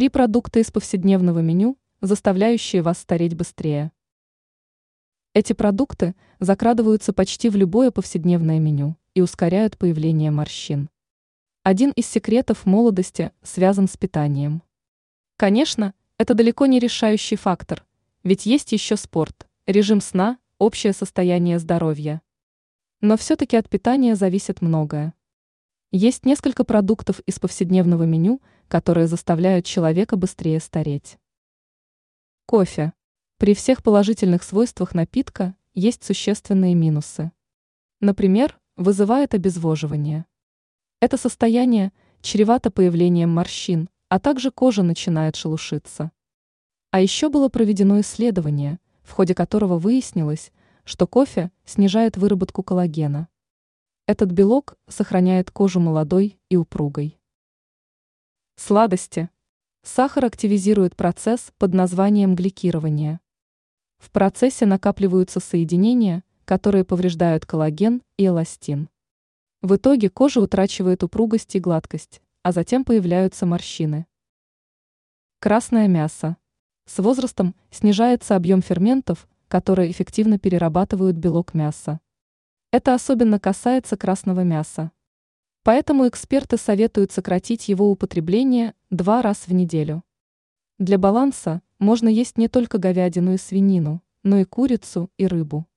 Три продукта из повседневного меню, заставляющие вас стареть быстрее. Эти продукты закрадываются почти в любое повседневное меню и ускоряют появление морщин. Один из секретов молодости связан с питанием. Конечно, это далеко не решающий фактор, ведь есть еще спорт, режим сна, общее состояние здоровья. Но все-таки от питания зависит многое. Есть несколько продуктов из повседневного меню, которые заставляют человека быстрее стареть. Кофе. При всех положительных свойствах напитка есть существенные минусы. Например, вызывает обезвоживание. Это состояние чревато появлением морщин, а также кожа начинает шелушиться. А еще было проведено исследование, в ходе которого выяснилось, что кофе снижает выработку коллагена. Этот белок сохраняет кожу молодой и упругой. Сладости. Сахар активизирует процесс под названием гликирование. В процессе накапливаются соединения, которые повреждают коллаген и эластин. В итоге кожа утрачивает упругость и гладкость, а затем появляются морщины. Красное мясо. С возрастом снижается объем ферментов, которые эффективно перерабатывают белок мяса. Это особенно касается красного мяса. Поэтому эксперты советуют сократить его употребление два раза в неделю. Для баланса можно есть не только говядину и свинину, но и курицу и рыбу.